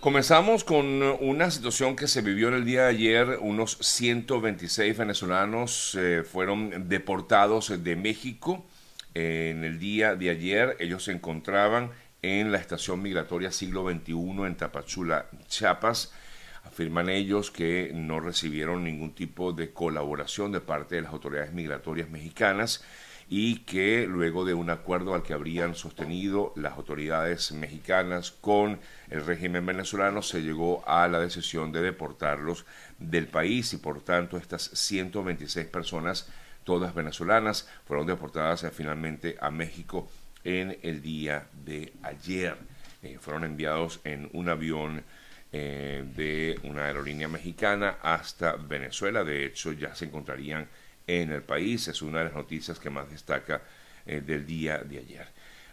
Comenzamos con una situación que se vivió en el día de ayer. Unos 126 venezolanos eh, fueron deportados de México. en el día de ayer ellos se encontraban en la estación migratoria siglo XXI en Tapachula, Chiapas. Afirman ellos que no recibieron ningún tipo de colaboración de parte de las autoridades migratorias mexicanas y que luego de un acuerdo al que habrían sostenido las autoridades mexicanas con el régimen venezolano se llegó a la decisión de deportarlos del país y por tanto estas 126 personas, todas venezolanas, fueron deportadas eh, finalmente a México en el día de ayer. Eh, fueron enviados en un avión eh, de una aerolínea mexicana hasta Venezuela. De hecho, ya se encontrarían en el país. Es una de las noticias que más destaca eh, del día de ayer.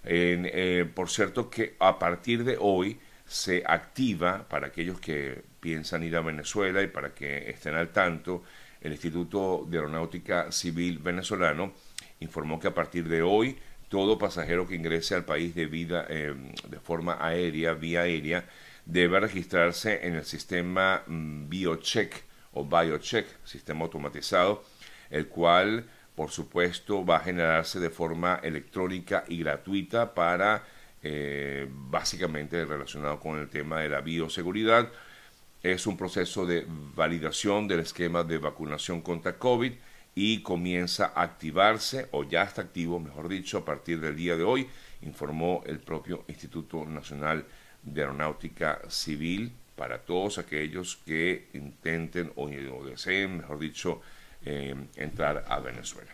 Eh, por cierto que a partir de hoy se activa para aquellos que piensan ir a Venezuela y para que estén al tanto, el Instituto de Aeronáutica Civil venezolano informó que a partir de hoy todo pasajero que ingrese al país de, vida, eh, de forma aérea, vía aérea, debe registrarse en el sistema mm, BioCheck o BioCheck, sistema automatizado, el cual por supuesto va a generarse de forma electrónica y gratuita para eh, básicamente relacionado con el tema de la bioseguridad. Es un proceso de validación del esquema de vacunación contra COVID y comienza a activarse, o ya está activo, mejor dicho, a partir del día de hoy, informó el propio Instituto Nacional de Aeronáutica Civil para todos aquellos que intenten o deseen, mejor dicho, eh, entrar a Venezuela.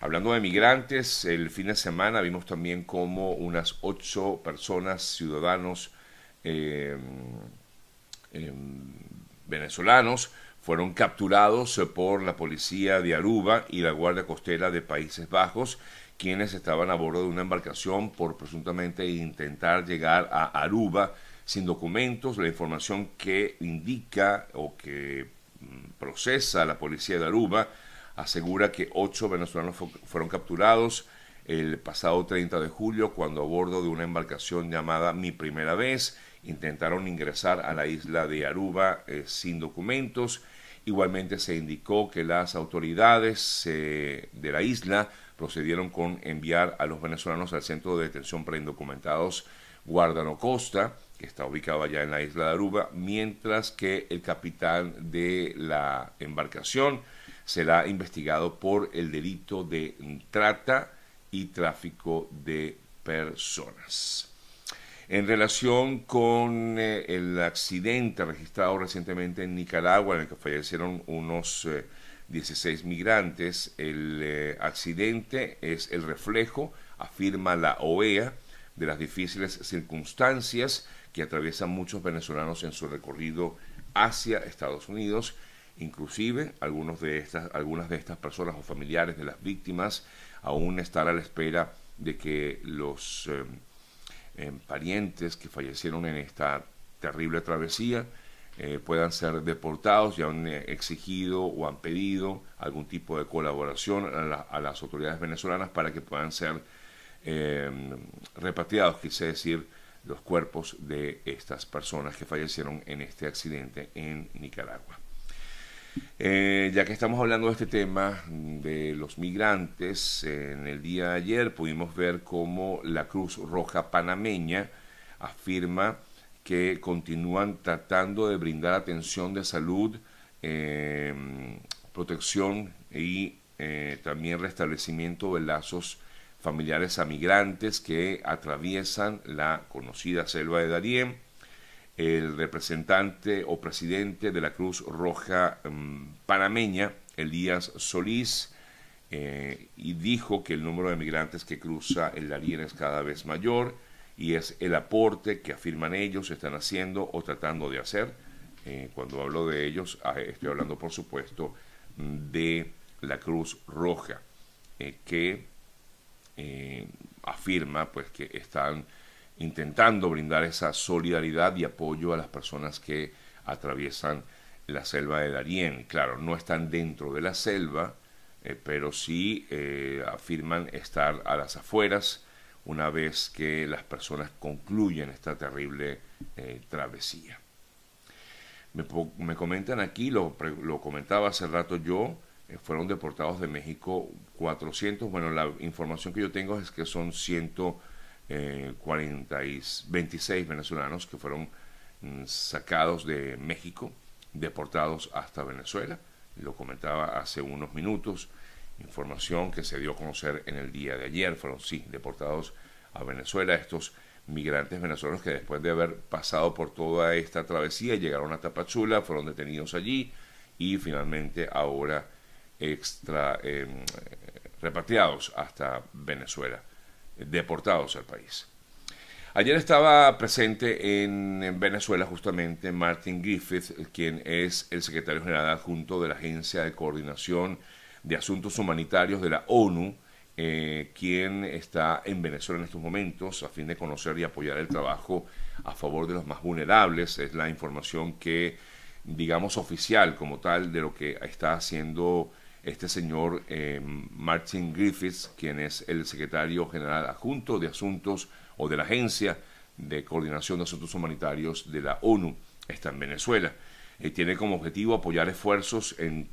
Hablando de migrantes, el fin de semana vimos también como unas ocho personas, ciudadanos eh, em, venezolanos, fueron capturados por la policía de Aruba y la Guardia Costera de Países Bajos, quienes estaban a bordo de una embarcación por presuntamente intentar llegar a Aruba sin documentos. La información que indica o que procesa la policía de Aruba asegura que ocho venezolanos fueron capturados el pasado 30 de julio cuando a bordo de una embarcación llamada Mi Primera Vez intentaron ingresar a la isla de Aruba eh, sin documentos. Igualmente se indicó que las autoridades eh, de la isla procedieron con enviar a los venezolanos al centro de detención para indocumentados Guardano Costa que está ubicado allá en la isla de Aruba, mientras que el capitán de la embarcación será investigado por el delito de trata y tráfico de personas. En relación con eh, el accidente registrado recientemente en Nicaragua, en el que fallecieron unos 16 eh, migrantes, el eh, accidente es el reflejo, afirma la OEA, de las difíciles circunstancias que atraviesan muchos venezolanos en su recorrido hacia Estados Unidos. Inclusive algunos de estas, algunas de estas personas o familiares de las víctimas aún están a la espera de que los eh, em, parientes que fallecieron en esta terrible travesía eh, puedan ser deportados y han eh, exigido o han pedido algún tipo de colaboración a, las autoridades venezolanas para que puedan ser repatriados, quise decir, los cuerpos de estas personas que fallecieron en este accidente en Nicaragua. Eh, ya que estamos hablando de este tema de los migrantes, en el día de ayer pudimos ver cómo la Cruz Roja panameña afirma que continúan tratando de brindar atención de salud, eh, protección y eh, también restablecimiento de lazos familiares a migrantes que atraviesan la conocida selva de Darién. El representante o presidente de la Cruz Roja mm, panameña, Elías Solís, eh, y dijo que el número de migrantes que cruza el Darién es cada vez mayor y es el aporte que afirman ellos están haciendo o tratando de hacer. Eh, cuando hablo de ellos, ah, estoy hablando por supuesto de la Cruz Roja, eh, que eh, afirma pues que están intentando brindar esa solidaridad y apoyo a las personas que atraviesan la selva de Darién. Claro, no están dentro de la selva, eh, pero sí eh, afirman estar a las afueras una vez que las personas concluyen esta terrible travesía. Me, comentan aquí, lo, lo, comentaba hace rato yo, fueron deportados de México 400, bueno, la información que yo tengo es que son 126 eh, venezolanos que fueron mm, sacados de México, deportados hasta Venezuela, lo comentaba hace unos minutos, información que se dio a conocer en el día de ayer, fueron sí, deportados a Venezuela estos migrantes venezolanos que después de haber pasado por toda esta travesía llegaron a Tapachula, fueron detenidos allí y finalmente ahora extra repatriados hasta Venezuela, deportados al país. Ayer estaba presente en, Venezuela justamente Martin Griffith, quien es el secretario general adjunto de la Agencia de Coordinación de Asuntos Humanitarios de la ONU, eh, quien está en Venezuela en estos momentos a fin de conocer y apoyar el trabajo a favor de los más vulnerables. Es la información que, digamos, oficial como tal de lo que está haciendo este señor eh, Martin Griffiths, quien es el secretario general adjunto de Asuntos o de la Agencia de Coordinación de Asuntos Humanitarios de la ONU, está en Venezuela. Eh, tiene como objetivo apoyar esfuerzos en,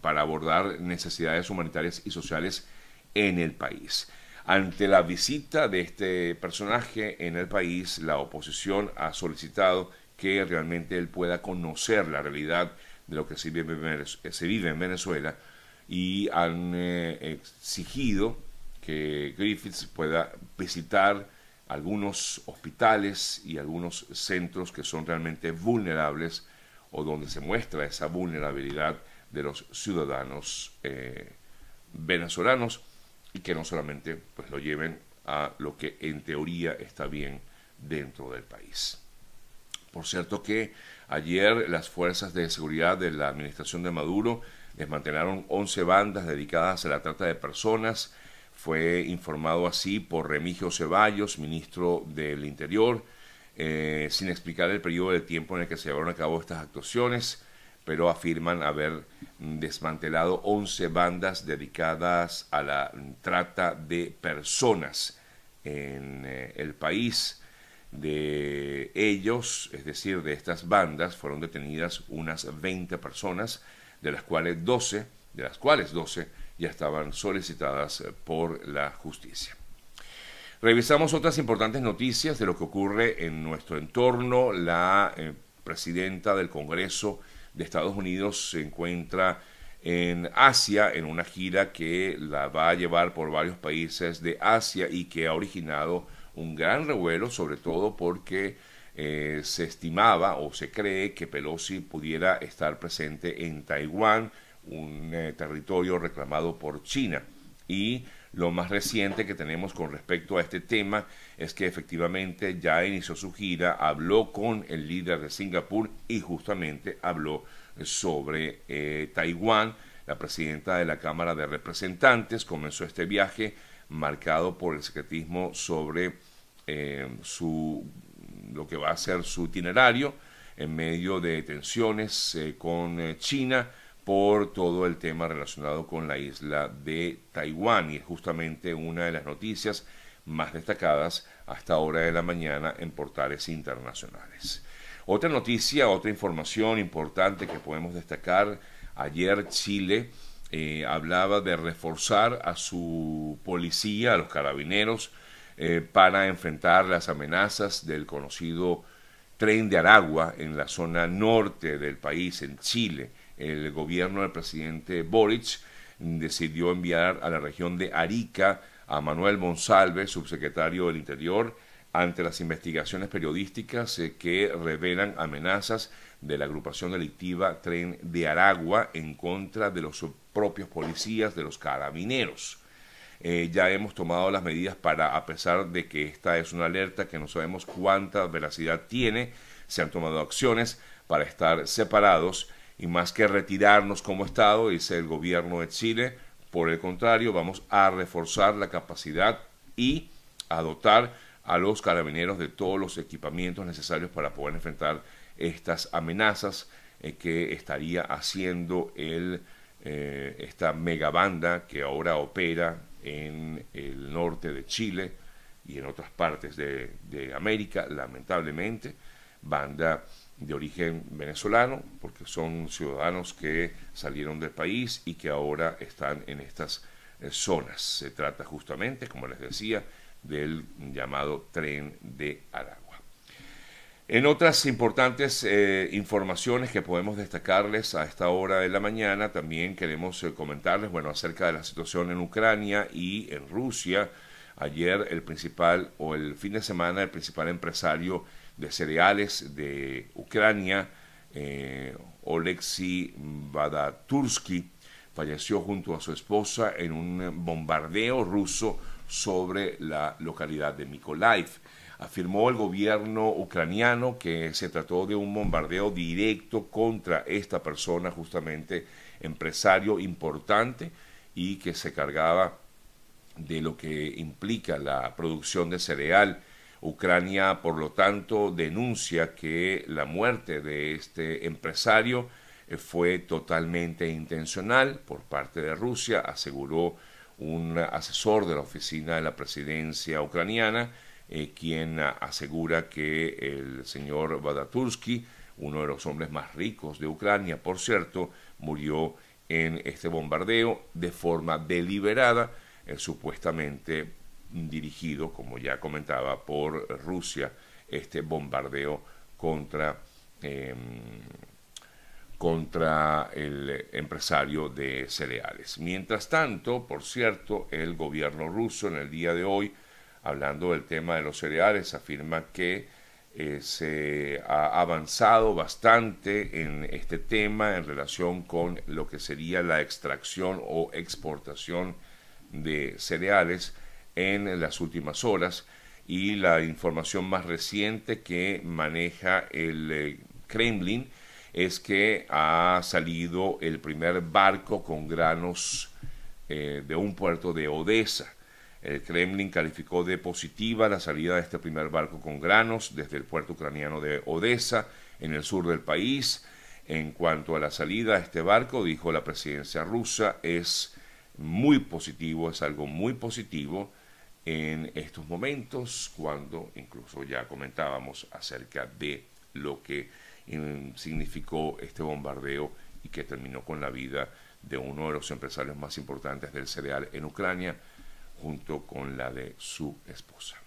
para abordar necesidades humanitarias y sociales en el país. Ante la visita de este personaje en el país, la oposición ha solicitado que realmente él pueda conocer la realidad de lo que se vive en Venezuela y han eh, exigido que Griffiths pueda visitar algunos hospitales y algunos centros que son realmente vulnerables o donde se muestra esa vulnerabilidad de los ciudadanos eh, venezolanos y que no solamente pues, lo lleven a lo que en teoría está bien dentro del país. Por cierto que ayer las fuerzas de seguridad de la administración de Maduro desmantelaron 11 bandas dedicadas a la trata de personas. Fue informado así por Remigio Ceballos, ministro del Interior, eh, sin explicar el periodo de tiempo en el que se llevaron a cabo estas actuaciones pero afirman haber desmantelado 11 bandas dedicadas a la trata de personas en eh, el país. De ellos, es decir, de estas bandas, fueron detenidas unas 20 personas, de las cuales 12, de las cuales 12 ya estaban solicitadas por la justicia. Revisamos otras importantes noticias de lo que ocurre en nuestro entorno. La eh, presidenta del Congreso de Estados Unidos se encuentra en Asia en una gira que la va a llevar por varios países de Asia y que ha originado un gran revuelo, sobre todo porque eh, se estimaba o se cree que Pelosi pudiera estar presente en Taiwán, un eh, territorio reclamado por China. Y lo más reciente que tenemos con respecto a este tema es que efectivamente ya inició su gira, habló con el líder de Singapur y justamente habló sobre eh, Taiwán. La presidenta de la Cámara de Representantes comenzó este viaje marcado por el secretismo sobre su, lo que va a ser su itinerario en medio de tensiones eh, con China por todo el tema relacionado con la isla de Taiwán y es justamente una de las noticias más destacadas hasta hora de la mañana en portales internacionales. Otra noticia, otra información importante que podemos destacar, ayer Chile eh, hablaba de reforzar a su policía, a los carabineros, eh, para enfrentar las amenazas del conocido tren de Aragua en la zona norte del país, en Chile el gobierno del presidente Boric decidió enviar a la región de Arica a Manuel Monsalve, subsecretario del Interior, ante las investigaciones periodísticas eh, que revelan amenazas de la agrupación delictiva Tren de Aragua en contra de los propios policías, de los carabineros. Eh, ya hemos tomado las medidas para, a pesar de que esta es una alerta que no sabemos cuánta veracidad tiene, se han tomado acciones para estar separados y más que retirarnos como Estado, dice el gobierno de Chile, por el contrario, vamos a reforzar la capacidad y a dotar a los carabineros de todos los equipamientos necesarios para poder enfrentar estas amenazas eh, que estaría haciendo el, eh, esta megabanda que ahora opera en el norte de Chile, y en otras partes de, de América, lamentablemente, banda de origen venezolano, porque son ciudadanos que salieron del país y que ahora están en estas eh, zonas. Se trata justamente, como les decía, del llamado tren de Aragua. En otras importantes eh, informaciones que podemos destacarles a esta hora de la mañana, también queremos eh, comentarles, bueno, acerca de la situación en Ucrania y en Rusia. Ayer el principal, o el fin de semana, el principal empresario de cereales de Ucrania, eh, Oleksiy Badatursky, falleció junto a su esposa en un bombardeo ruso sobre la localidad de Mykolaiv. Afirmó el gobierno ucraniano que se trató de un bombardeo directo contra esta persona, justamente empresario importante, y que se cargaba de lo que implica la producción de cereal. Ucrania, por lo tanto, denuncia que la muerte de este empresario eh, fue totalmente intencional por parte de Rusia, aseguró un asesor de la oficina de la presidencia ucraniana, eh, quien asegura que el señor Badatursky, uno de los hombres más ricos de Ucrania, por cierto, murió en este bombardeo de forma deliberada, eh, supuestamente dirigido, como ya comentaba, por Rusia, este bombardeo contra, em, contra el empresario de cereales. Mientras tanto, por cierto, el gobierno ruso en el día de hoy, hablando del tema de los cereales, afirma que eh, se ha avanzado bastante en este tema en relación con lo que sería la extracción o exportación de cereales en las últimas horas y la información más reciente que maneja el eh, Kremlin es que ha salido el primer barco con granos eh, de un puerto de Odessa. El Kremlin calificó de positiva la salida de este primer barco con granos desde el puerto ucraniano de Odessa, en el sur del país. En cuanto a la salida de este barco, dijo la presidencia rusa, es muy positivo, es algo muy positivo en estos momentos, cuando incluso ya comentábamos acerca de lo que mm, significó este bombardeo y que terminó con la vida de uno de los empresarios más importantes del cereal en Ucrania, junto con la de su esposa.